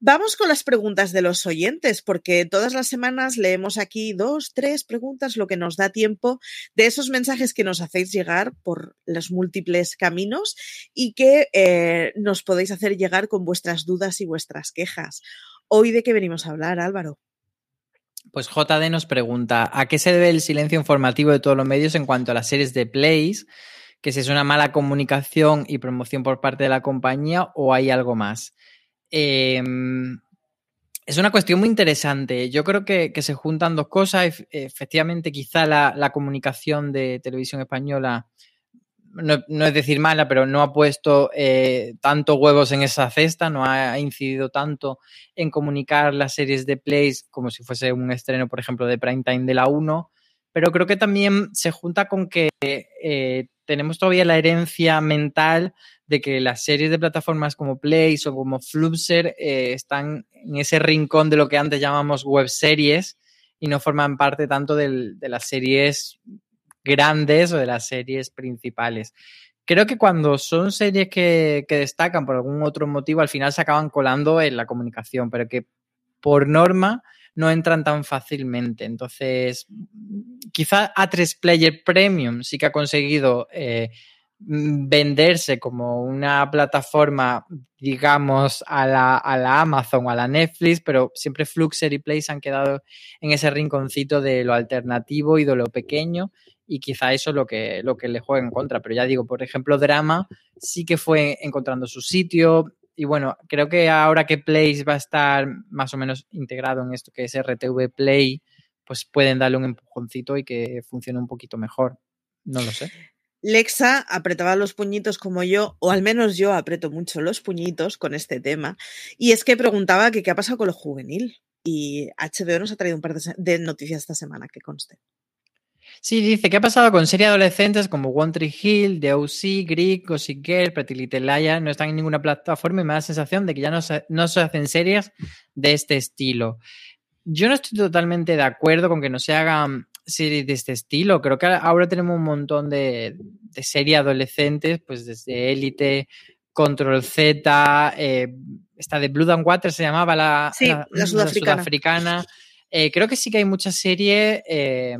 Vamos con las preguntas de los oyentes, porque todas las semanas leemos aquí dos, tres preguntas, lo que nos da tiempo de esos mensajes que nos hacéis llegar por los múltiples caminos y que eh, nos podéis hacer llegar con vuestras dudas y vuestras quejas. Hoy de qué venimos a hablar, Álvaro. Pues JD nos pregunta, ¿a qué se debe el silencio informativo de todos los medios en cuanto a las series de Plays? ¿Que si es una mala comunicación y promoción por parte de la compañía o hay algo más? Em, es una cuestión muy interesante. Yo creo que, se juntan dos cosas. Efectivamente, quizá la, comunicación de televisión española, no, es decir mala, pero no ha puesto eh, tanto huevos en esa cesta, no ha incidido tanto en comunicar las series de plays como si fuese un estreno, por ejemplo, de prime time de la 1. Pero creo que también se junta con que eh, tenemos todavía la herencia mental de que las series de plataformas como Place o como Flubser eh, están en ese rincón de lo que antes llamamos web series y no forman parte tanto del, de las series grandes o de las series principales. Creo que cuando son series que, que destacan por algún otro motivo, al final se acaban colando en la comunicación, pero que por norma no entran tan fácilmente. Entonces, quizá A3 Player Premium sí que ha conseguido eh, venderse como una plataforma, digamos, a la, a la, Amazon o a la Netflix, pero siempre Fluxer y Play se han quedado en ese rinconcito de lo alternativo y de lo pequeño y quizá eso es lo que, lo que le juega en contra. Pero ya digo, por ejemplo, Drama sí que fue encontrando su sitio, y bueno, creo que ahora que Play va a estar más o menos integrado en esto que es RTV Play, pues pueden darle un empujoncito y que funcione un poquito mejor. No lo sé. Lexa apretaba los puñitos como yo, o al menos yo aprieto mucho los puñitos con este tema. Y es que preguntaba que qué ha pasado con lo juvenil. Y HBO nos ha traído un par de noticias esta semana, que conste. Sí, dice, ¿qué ha pasado con series adolescentes como One Tree Hill, The O.C., Greek, Gossip Girl, Pretty Little Liars? No están en ninguna plataforma y me da la sensación de que ya no se, no se hacen series de este estilo. Yo no estoy totalmente de acuerdo con que no se hagan series de este estilo. Creo que ahora tenemos un montón de, de series adolescentes, pues desde Élite, Control Z, eh, esta de Blood and Water se llamaba la, sí, la, la sudafricana. La sudafricana. Eh, creo que sí que hay muchas series eh,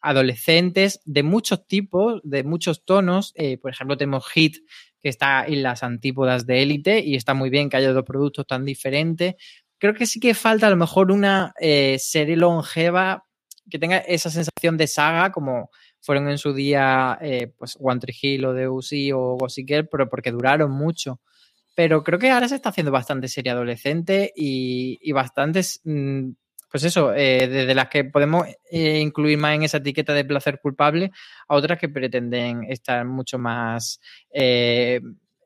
adolescentes de muchos tipos, de muchos tonos. Por ejemplo, tenemos Hit, que está en las antípodas de élite y está muy bien que haya dos productos tan diferentes. Creo que sí que falta a lo mejor una serie longeva que tenga esa sensación de saga como fueron en su día eh, pues One Tree Hill o The UC o Gossip pero porque duraron mucho. Pero creo que ahora se está haciendo bastante serie adolescente y, y bastantes mm, pues eso, eh, desde las que podemos eh, incluir más en esa etiqueta de placer culpable a otras que pretenden estar mucho más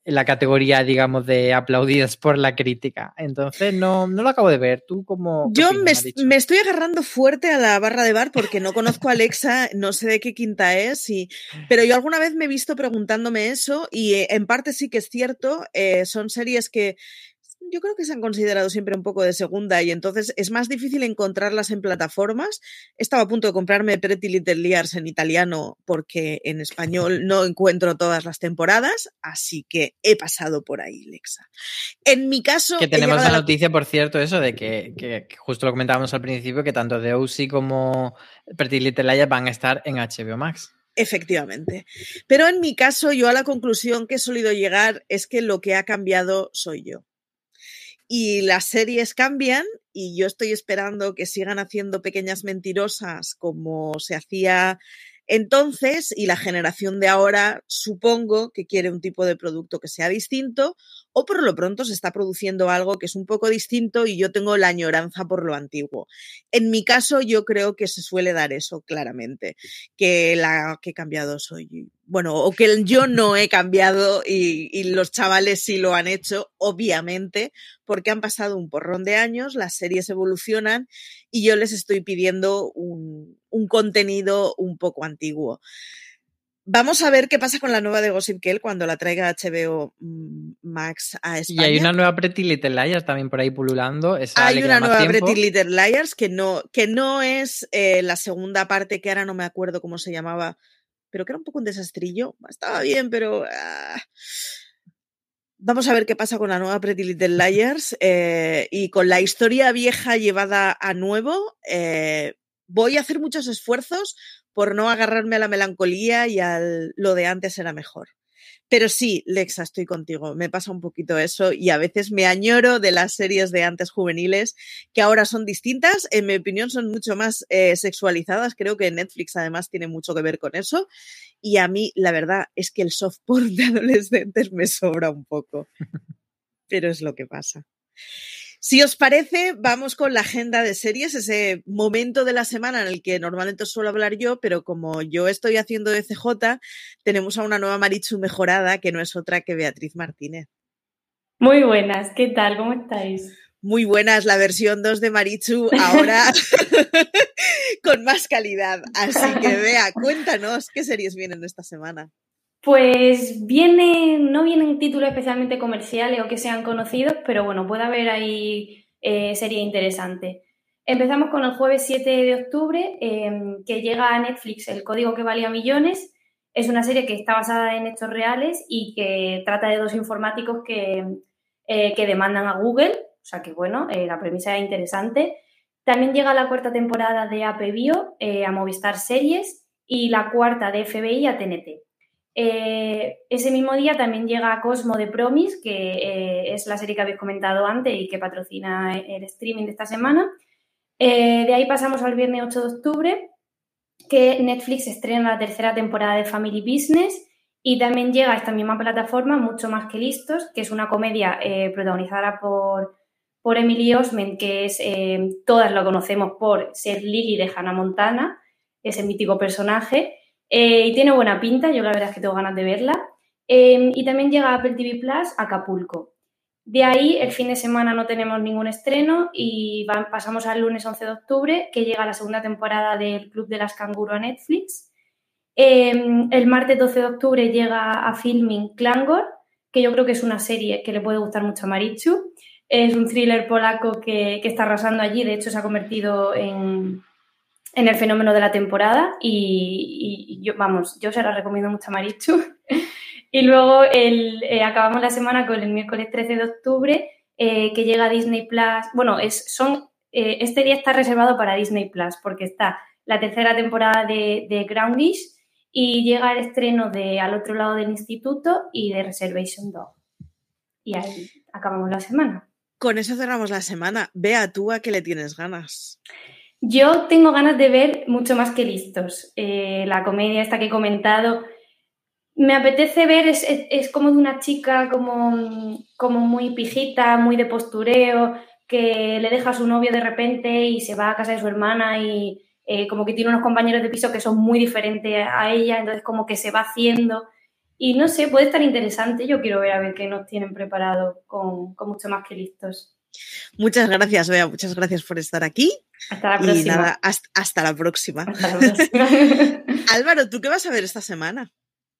en la categoría, digamos, de aplaudidas por la crítica. Entonces, no, no lo acabo de ver. ¿Tú cómo...? Yo me, me, estoy agarrando fuerte a la barra de bar porque no conozco a Alexa, no sé de qué quinta es, y, pero yo alguna vez me he visto preguntándome eso y en parte sí que es cierto, son series que yo creo que se han considerado siempre un poco de segunda y entonces es más difícil encontrarlas en plataformas. Estaba a punto de comprarme Pretty Little Liars en italiano porque en español no encuentro todas las temporadas, así que he pasado por ahí, Lexa. En mi caso... Que tenemos la noticia, por cierto, eso de que, que, que, justo lo comentábamos al principio, que tanto The OC como Pretty Little Liars van a estar en HBO Max. Efectivamente. Pero en mi caso, yo a la conclusión que he solido llegar es que lo que ha cambiado soy yo y las series cambian y yo estoy esperando que sigan haciendo pequeñas mentirosas como se hacía entonces y la generación de ahora supongo que quiere un tipo de producto que sea distinto o por lo pronto se está produciendo algo que es un poco distinto y yo tengo la añoranza por lo antiguo. En mi caso yo creo que se suele dar eso claramente, que la que he cambiado soy bueno, o que yo no he cambiado y, los chavales sí lo han hecho, obviamente, porque han pasado un porrón de años, las series evolucionan y yo les estoy pidiendo un, un contenido un poco antiguo. Vamos a ver qué pasa con la nueva de Gossip Girl cuando la traiga HBO mm, Max a España. Y hay una nueva Pretty Little Liars también por ahí pululando. Esa hay una nueva tiempo. Pretty Little Liars que no, que no es eh, la segunda parte que ahora no me acuerdo cómo se llamaba, pero que era un poco un desastrillo. Estaba bien, pero... Uh... Vamos a ver qué pasa con la nueva Pretty Little Liars <laughs> eh, y con la historia vieja llevada a nuevo. Eh, voy a hacer muchos esfuerzos por no agarrarme a la melancolía y al lo de antes era mejor. Pero sí, Lexa, estoy contigo. Me pasa un poquito eso y a veces me añoro de las series de antes juveniles que ahora son distintas. En mi opinión, son mucho más eh, sexualizadas. Creo que Netflix además tiene mucho que ver con eso. Y a mí, la verdad, es que el soft porn de <laughs> adolescentes me sobra un poco. <laughs> Pero es lo que pasa. Si os parece, vamos con la agenda de series, ese momento de la semana en el que normalmente os suelo hablar yo, pero como yo estoy haciendo de CJ, tenemos a una nueva Marichu mejorada que no es otra que Beatriz Martínez. Muy buenas, ¿qué tal? ¿Cómo estáis? Muy buenas, la versión 2 de Marichu ahora <laughs> <laughs> con más calidad. Así que vea, cuéntanos qué series vienen esta semana. Pues viene, no vienen títulos especialmente comerciales o que sean conocidos, pero bueno, puede haber ahí eh, serie interesante. Empezamos con el jueves 7 de octubre, em, que llega a Netflix El código que valía millones. Es una serie que está basada en hechos reales y que trata de dos informáticos que, eh, que demandan a Google. O sea que bueno, eh, la premisa es interesante. También llega la cuarta temporada de AP Bio a Movistar Series y la cuarta de FBI a TNT. Ese mismo día también llega Cosmo de Promise, que es la serie que habéis comentado antes y que patrocina el streaming de esta semana. Eh, de ahí pasamos al viernes 8 de octubre, que Netflix estrena la tercera temporada de Family Business y también llega a esta misma plataforma, Mucho Más que Listos, que es una comedia eh, protagonizada por, por Emily Osment, que es, eh, todas lo conocemos por ser Lily de Hannah Montana, ese mítico personaje, y tiene buena pinta, yo la verdad es que tengo ganas de verla. y también llega a Apple TV Plus Acapulco. De ahí, el fin de semana no tenemos ningún estreno y pasamos al lunes 11 de octubre, que llega la segunda temporada del Club de las Canguro a Netflix. Em, el martes 12 de octubre llega a Filming Clangor, que yo creo que es una serie que le puede gustar mucho a Marichu. Es un thriller polaco que, está arrasando allí, de hecho se ha convertido en, el fenómeno de la temporada y, yo, vamos, yo se la recomiendo mucho a Marichu. <laughs> Y luego el, eh, acabamos la semana con el miércoles 13 de octubre, eh, que llega a Disney Plus. Bueno, es, son, eh, este día está reservado para Disney Plus, porque está la tercera temporada de, de Groundish y llega el estreno de Al otro lado del instituto y de Reservation Dog. Y ahí acabamos la semana. Con eso cerramos la semana. Vea tú a qué le tienes ganas. Yo tengo ganas de ver mucho más que listos. la comedia esta que he comentado me apetece ver, es, como de una chica como, como muy pijita, muy de postureo, que le deja a su novio de repente y se va a casa de su hermana y eh, como que tiene unos compañeros de piso que son muy diferentes a ella, entonces como que se va haciendo. Y no sé, puede estar interesante. Yo quiero ver a ver qué nos tienen preparado con, mucho más que listos. Muchas gracias, Bea. Muchas gracias por estar aquí. Hasta la próxima. Y nada, hasta, la próxima. Hasta la próxima. <laughs> Álvaro, ¿tú qué vas a ver esta semana?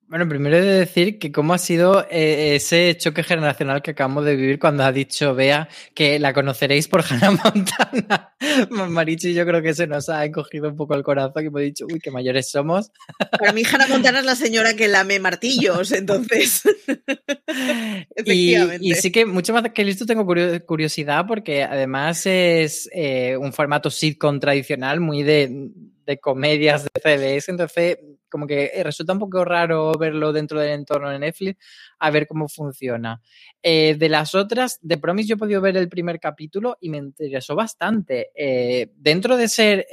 Bueno, primero he de decir que cómo ha sido eh, ese choque generacional que acabamos de vivir cuando ha dicho Bea que la conoceréis por <laughs> Hannah Montana. Marichi, yo creo que se nos ha encogido un poco el corazón y hemos dicho, uy, qué mayores somos. Para mí Hannah Montana es la señora que lame martillos, entonces. <laughs> Efectivamente. Y, sí que mucho más que listo tengo curiosidad porque además es eh, un formato sitcom tradicional muy de, de comedias de CBS, entonces como que eh, resulta un poco raro verlo dentro del entorno de Netflix, a ver cómo funciona. Eh, de las otras, de Promise yo he podido ver el primer capítulo y me interesó bastante. Eh, dentro de ser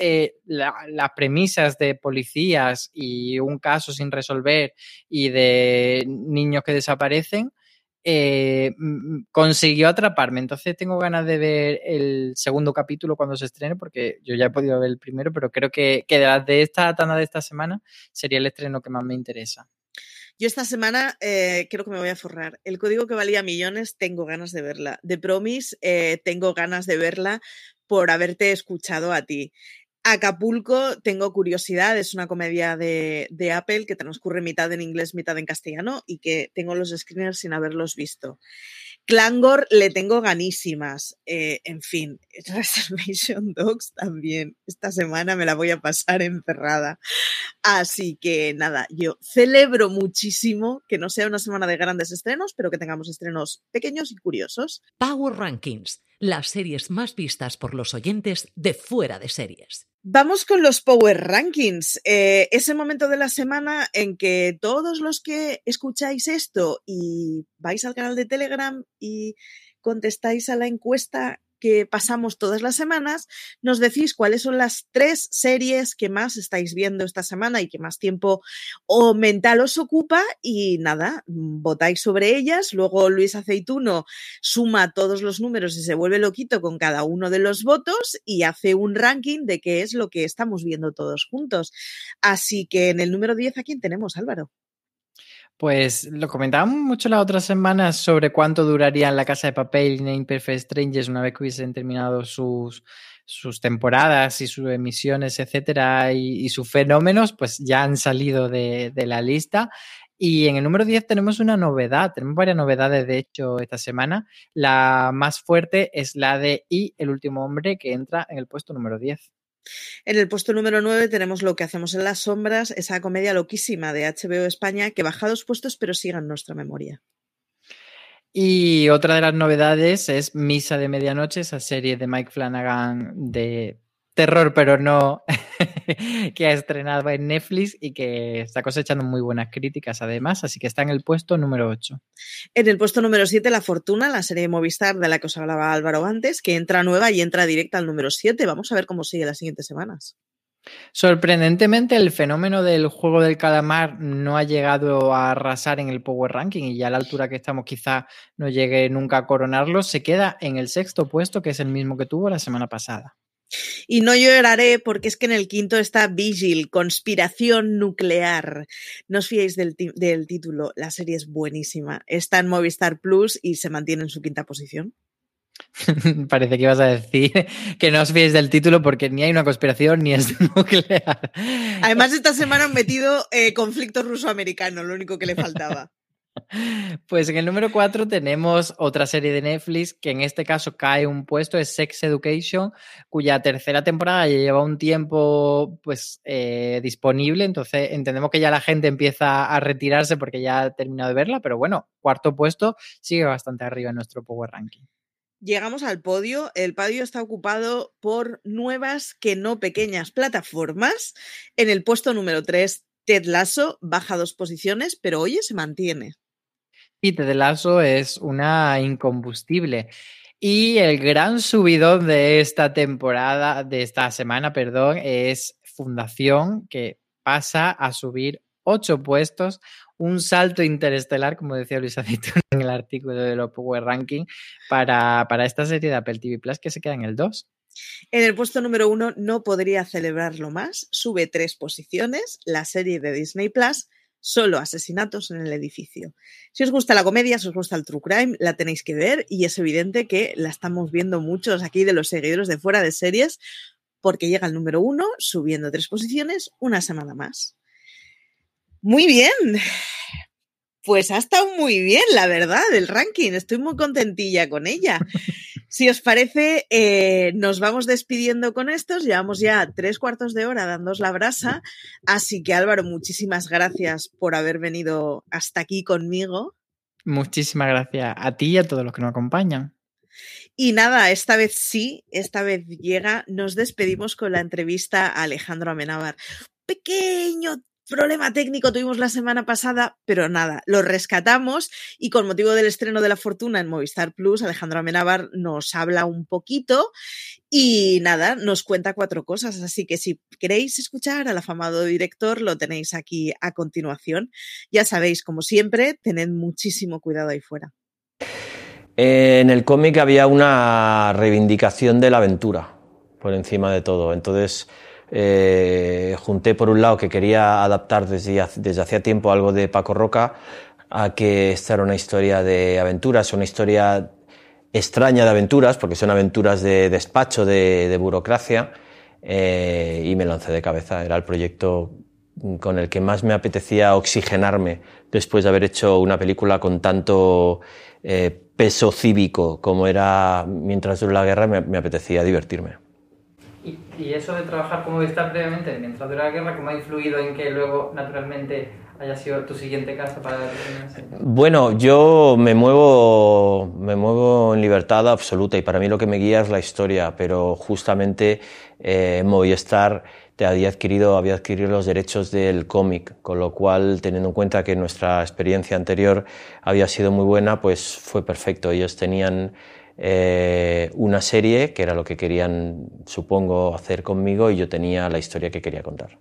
las premisas de policías y un caso sin resolver y de niños que desaparecen, eh, consiguió atraparme. Entonces tengo ganas de ver el segundo capítulo cuando se estrene, porque yo ya he podido ver el primero, pero creo que, que de, esta tanda de esta semana sería el estreno que más me interesa. Yo esta semana eh, creo que me voy a forrar. El código que valía millones, tengo ganas de verla. De Promise, eh, tengo ganas de verla por haberte escuchado a ti. Acapulco, tengo curiosidad, es una comedia de, de, Apple que transcurre mitad en inglés, mitad en castellano y que tengo los screeners sin haberlos visto. Clangor le tengo ganísimas. Eh, en fin, <laughs> Reservation Dogs también. Esta semana me la voy a pasar encerrada. Así que nada, yo celebro muchísimo que no sea una semana de grandes estrenos, pero que tengamos estrenos pequeños y curiosos. Power Rankings, las series más vistas por los oyentes de fuera de series. Vamos con los Power Rankings. Eh, ese momento de la semana en que todos los que escucháis esto y vais al canal de Telegram y contestáis a la encuesta que pasamos todas las semanas, nos decís cuáles son las tres series que más estáis viendo esta semana y que más tiempo o mental os ocupa y nada, votáis sobre ellas, luego Luis Aceituno suma todos los números y se vuelve loquito con cada uno de los votos y hace un ranking de qué es lo que estamos viendo todos juntos. Así que en el número 10, ¿a quién tenemos, Álvaro? Pues lo comentábamos mucho la otra semana sobre cuánto duraría en la casa de papel y Imperfect Strangers una vez que hubiesen terminado sus, sus temporadas y sus emisiones, etcétera, y, sus fenómenos, pues ya han salido de, la lista. Y en el número 10 tenemos una novedad, tenemos varias novedades de hecho esta semana. La más fuerte es la de Y, el último hombre, que entra en el puesto número 10. En el puesto número 9 tenemos Lo que hacemos en las sombras, esa comedia loquísima de HBO España que baja dos puestos pero sigue en nuestra memoria. Y otra de las novedades es Misa de Medianoche, esa serie de Mike Flanagan de terror, pero no, <laughs> que ha estrenado en Netflix y que está cosechando muy buenas críticas además, así que está en el puesto número 8. En el puesto número 7, La Fortuna, la serie de Movistar de la que os hablaba Álvaro antes, que entra nueva y entra directa al número 7. Vamos a ver cómo sigue las siguientes semanas. Sorprendentemente, el fenómeno del juego del calamar no ha llegado a arrasar en el Power Ranking y ya a la altura que estamos quizá no llegue nunca a coronarlo. Se queda en el sexto puesto, que es el mismo que tuvo la semana pasada. Y no lloraré porque es que en el quinto está Vigil, conspiración nuclear. No os fiéis del, del, título, la serie es buenísima. Está en Movistar Plus y se mantiene en su quinta posición. <laughs> Parece que ibas a decir que no os fiéis del título porque ni hay una conspiración ni es <laughs> nuclear. Además, esta semana han metido eh, conflicto ruso-americano, lo único que le faltaba. Pues en el número 4 tenemos otra serie de Netflix que en este caso cae un puesto, es Sex Education, cuya tercera temporada ya lleva un tiempo pues eh, disponible, entonces entendemos que ya la gente empieza a retirarse porque ya ha terminado de verla, pero bueno, cuarto puesto sigue bastante arriba en nuestro Power Ranking. Llegamos al podio. El podio está ocupado por nuevas que no pequeñas plataformas. En el puesto número 3, Ted Lasso baja dos posiciones, pero oye, se mantiene. Ted Lasso es una incombustible. Y el gran subidón de esta temporada, de esta semana, perdón, es Fundación, que pasa a subir ocho puestos, un salto interestelar, como decía Luis <laughs> en el artículo de los Power Ranking, para, para esta serie de Apple TV Plus que se queda en el 2. En el puesto número uno no podría celebrarlo más. Sube tres posiciones, la serie de Disney Plus, solo asesinatos en el edificio. Si os gusta la comedia, si os gusta el true crime, la tenéis que ver y es evidente que la estamos viendo muchos aquí de los seguidores de fuera de series porque llega al número uno, subiendo tres posiciones, una semana más. Muy bien. Pues ha estado muy bien, la verdad, el ranking. Estoy muy contentilla con ella. Si os parece, eh, nos vamos despidiendo con estos. Llevamos ya tres cuartos de hora dándos la brasa. Así que Álvaro, muchísimas gracias por haber venido hasta aquí conmigo. Muchísimas gracias a ti y a todos los que nos acompañan. Y nada, esta vez sí, esta vez llega. Nos despedimos con la entrevista a Alejandro Amenábar. Pequeño problema técnico tuvimos la semana pasada, pero nada, lo rescatamos y con motivo del estreno de La Fortuna en Movistar Plus, Alejandro Amenábar nos habla un poquito y nada, nos cuenta cuatro cosas. Así que si queréis escuchar al afamado director, lo tenéis aquí a continuación. Ya sabéis, como siempre, tened muchísimo cuidado ahí fuera. En el cómic había una reivindicación de la aventura por encima de todo. Entonces, eh, junté por un lado que quería adaptar desde, hacía tiempo algo de Paco Roca a que esta era una historia de aventuras, una historia extraña de aventuras, porque son aventuras de despacho, de, burocracia, eh, y me lancé de cabeza. Era el proyecto con el que más me apetecía oxigenarme después de haber hecho una película con tanto eh, peso cívico como era Mientras dura la guerra, me apetecía divertirme. Y, eso de trabajar como está previamente mientras dura la guerra, ¿cómo ha influido en que luego naturalmente haya sido tu siguiente casa para la Bueno, yo me muevo, me muevo en libertad absoluta y para mí lo que me guía es la historia, pero justamente eh, Movistar te había adquirido, había adquirido los derechos del cómic, con lo cual, teniendo en cuenta que nuestra experiencia anterior había sido muy buena, pues fue perfecto. Ellos tenían eh, una serie, que era lo que querían, supongo, hacer conmigo, y yo tenía la historia que quería contar.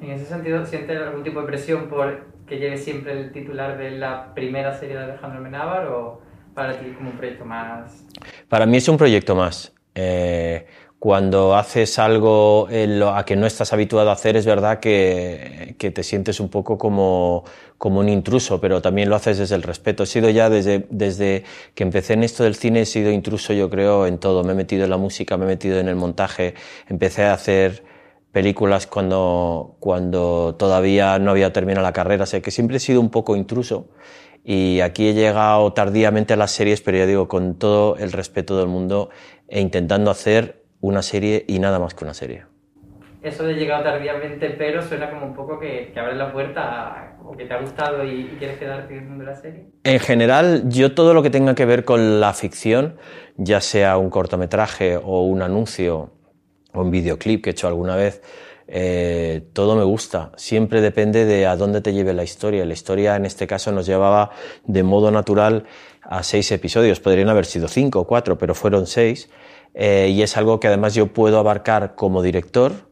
En ese sentido, ¿sientes algún tipo de presión por que llegue siempre el titular de la primera serie de Alejandro Menábar o para ti como un proyecto más? Para mí es un proyecto más. Eh, cuando haces algo a que no estás habituado a hacer, es verdad que, te sientes un poco como, un intruso, pero también lo haces desde el respeto. He sido ya desde, desde que empecé en esto del cine, he sido intruso, yo creo, en todo. Me he metido en la música, me he metido en el montaje, empecé a hacer películas cuando, cuando todavía no había terminado la carrera, sé que siempre he sido un poco intruso y aquí he llegado tardíamente a las series, pero ya digo, con todo el respeto del mundo e intentando hacer una serie y nada más que una serie. Eso de llegado tardíamente, pero suena como un poco que, que abre la puerta o que te ha gustado y, y quieres quedarte en el mundo de la serie. En general, yo todo lo que tenga que ver con la ficción, ya sea un cortometraje o un anuncio o un videoclip que he hecho alguna vez, eh, todo me gusta. Siempre depende de a dónde te lleve la historia. La historia en este caso nos llevaba de modo natural a seis episodios. Podrían haber sido cinco o cuatro, pero fueron seis. Eh, y es algo que además yo puedo abarcar como director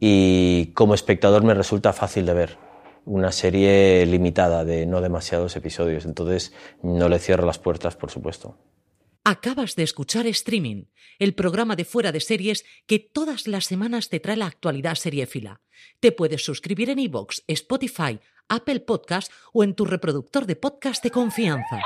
y como espectador me resulta fácil de ver. Una serie limitada de no demasiados episodios. Entonces no le cierro las puertas, por supuesto. Acabas de escuchar Streaming, el programa de fuera de series que todas las semanas te trae la actualidad seriéfila. Te puedes suscribir en iVoox, Spotify, Apple Podcast o en tu reproductor de podcast de confianza.